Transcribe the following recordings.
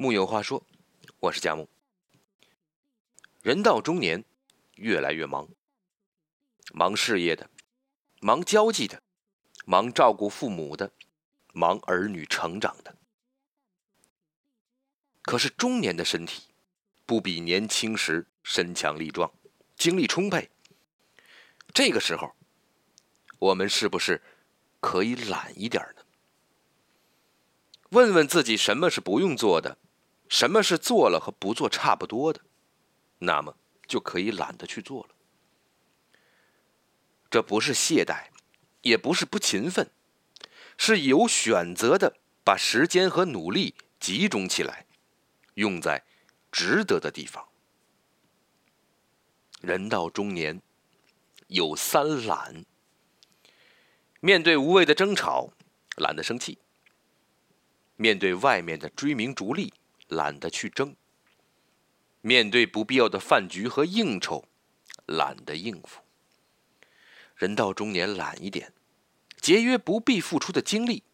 木有话说，我是佳木。人到中年，越来越忙，忙事业的，忙交际的，忙照顾父母的，忙儿女成长的。可是中年的身体，不比年轻时身强力壮，精力充沛。这个时候，我们是不是可以懒一点呢？问问自己，什么是不用做的？什么是做了和不做差不多的？那么就可以懒得去做了。这不是懈怠，也不是不勤奋，是有选择的把时间和努力集中起来，用在值得的地方。人到中年，有三懒：面对无谓的争吵，懒得生气；面对外面的追名逐利。懒得去争，面对不必要的饭局和应酬，懒得应付。人到中年，懒一点，节约不必付出的精力，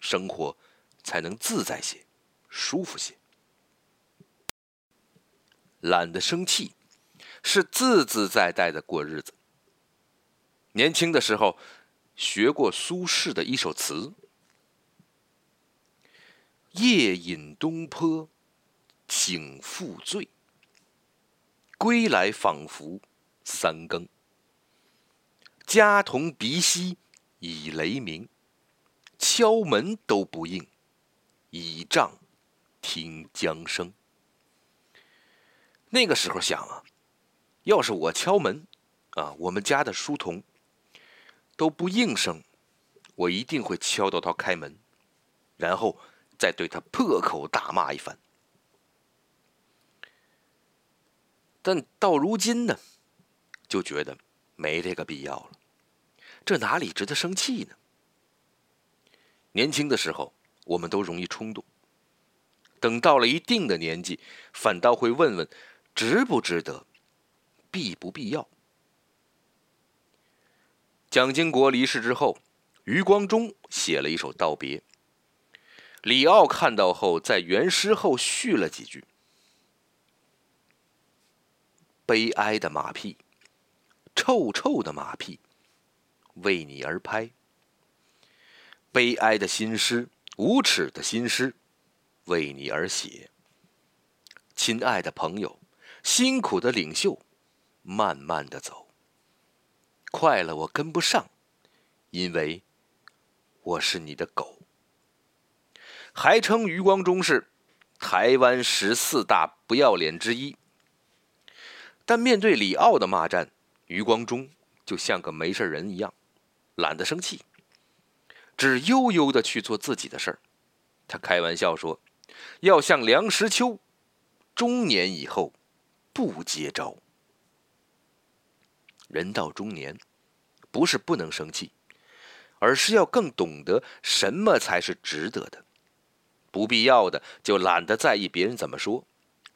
生活才能自在些，舒服些。懒得生气，是自自在在的过日子。年轻的时候，学过苏轼的一首词：“夜饮东坡。”请复罪，归来仿佛三更。家童鼻息已雷鸣，敲门都不应，倚杖听江声。那个时候想啊，要是我敲门，啊，我们家的书童都不应声，我一定会敲到他开门，然后再对他破口大骂一番。但到如今呢，就觉得没这个必要了。这哪里值得生气呢？年轻的时候，我们都容易冲动；等到了一定的年纪，反倒会问问值不值得，必不必要。蒋经国离世之后，余光中写了一首道别。李敖看到后，在原诗后续了几句。悲哀的马屁，臭臭的马屁，为你而拍。悲哀的心诗，无耻的心诗，为你而写。亲爱的朋友，辛苦的领袖，慢慢的走。快了我跟不上，因为我是你的狗。还称余光中是台湾十四大不要脸之一。但面对李奥的骂战，余光中就像个没事人一样，懒得生气，只悠悠的去做自己的事儿。他开玩笑说：“要像梁实秋，中年以后不接招。”人到中年，不是不能生气，而是要更懂得什么才是值得的，不必要的就懒得在意别人怎么说。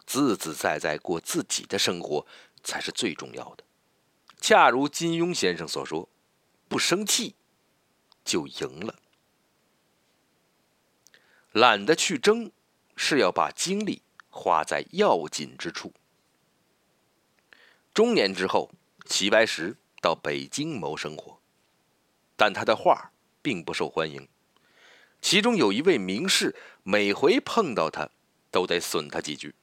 自自在在过自己的生活才是最重要的。恰如金庸先生所说：“不生气就赢了。”懒得去争，是要把精力花在要紧之处。中年之后，齐白石到北京谋生活，但他的画并不受欢迎。其中有一位名士，每回碰到他，都得损他几句。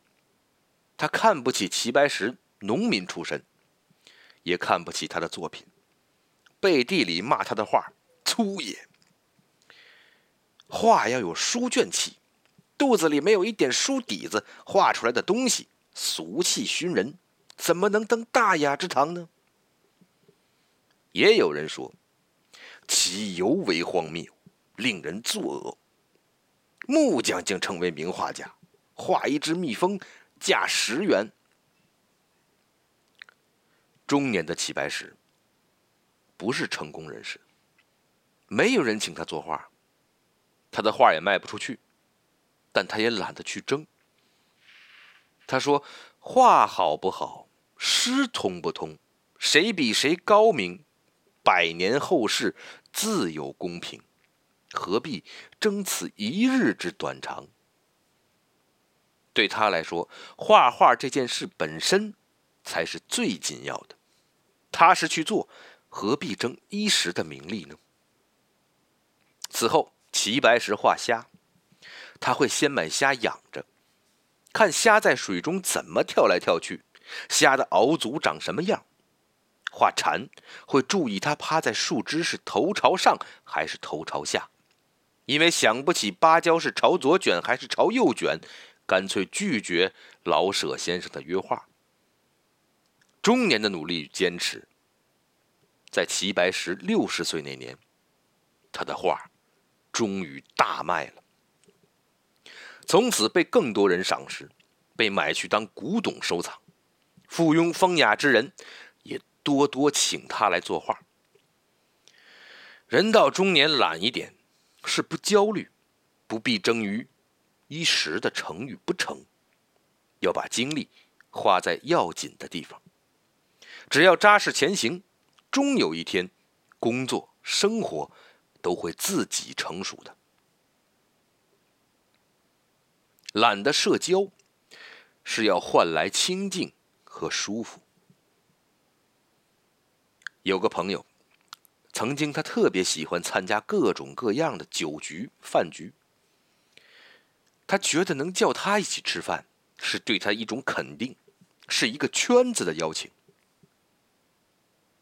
他看不起齐白石，农民出身，也看不起他的作品，背地里骂他的画粗野。画要有书卷气，肚子里没有一点书底子，画出来的东西俗气熏人，怎么能登大雅之堂呢？也有人说，其尤为荒谬，令人作呕。木匠竟成为名画家，画一只蜜蜂。价十元。中年的齐白石不是成功人士，没有人请他作画，他的画也卖不出去，但他也懒得去争。他说：“画好不好，诗通不通，谁比谁高明，百年后世自有公平，何必争此一日之短长？”对他来说，画画这件事本身才是最紧要的。踏实去做，何必争一时的名利呢？此后，齐白石画虾，他会先买虾养着，看虾在水中怎么跳来跳去，虾的螯足长什么样。画蝉，会注意它趴在树枝是头朝上还是头朝下，因为想不起芭蕉是朝左卷还是朝右卷，干脆拒绝老舍先生的约画。中年的努力与坚持，在齐白石六十岁那年，他的画终于大卖了，从此被更多人赏识，被买去当古董收藏。附庸风雅之人也。多多请他来作画。人到中年，懒一点是不焦虑，不必争于一时的成与不成，要把精力花在要紧的地方。只要扎实前行，终有一天，工作生活都会自己成熟的。懒得社交，是要换来清静和舒服。有个朋友，曾经他特别喜欢参加各种各样的酒局、饭局。他觉得能叫他一起吃饭，是对他一种肯定，是一个圈子的邀请。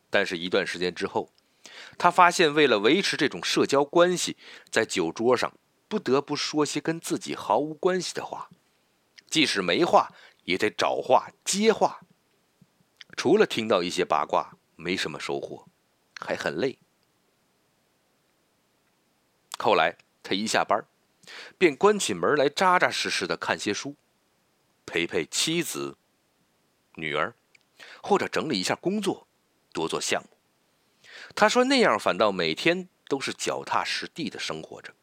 但是，一段时间之后，他发现，为了维持这种社交关系，在酒桌上不得不说些跟自己毫无关系的话，即使没话，也得找话接话。除了听到一些八卦。没什么收获，还很累。后来他一下班，便关起门来，扎扎实实的看些书，陪陪妻子、女儿，或者整理一下工作，多做项目。他说那样反倒每天都是脚踏实地的生活着。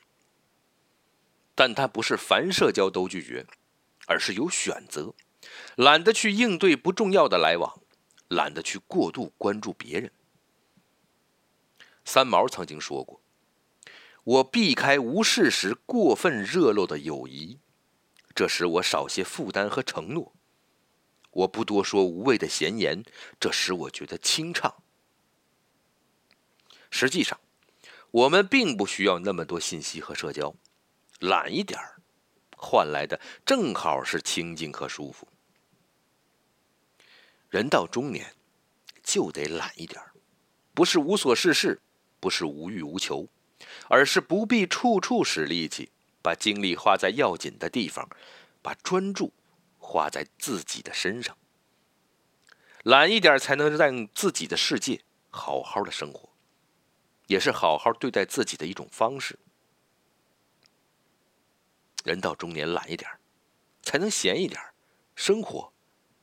但他不是凡社交都拒绝，而是有选择，懒得去应对不重要的来往。懒得去过度关注别人。三毛曾经说过：“我避开无事时过分热络的友谊，这使我少些负担和承诺；我不多说无谓的闲言，这使我觉得清畅。”实际上，我们并不需要那么多信息和社交，懒一点儿，换来的正好是清静和舒服。人到中年，就得懒一点儿不是无所事事，不是无欲无求，而是不必处处使力气，把精力花在要紧的地方，把专注花在自己的身上。懒一点，才能让自己的世界好好的生活，也是好好对待自己的一种方式。人到中年，懒一点才能闲一点生活。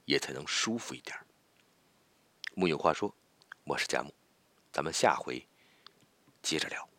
也才能舒服一点。木有话说，我是佳木，咱们下回接着聊。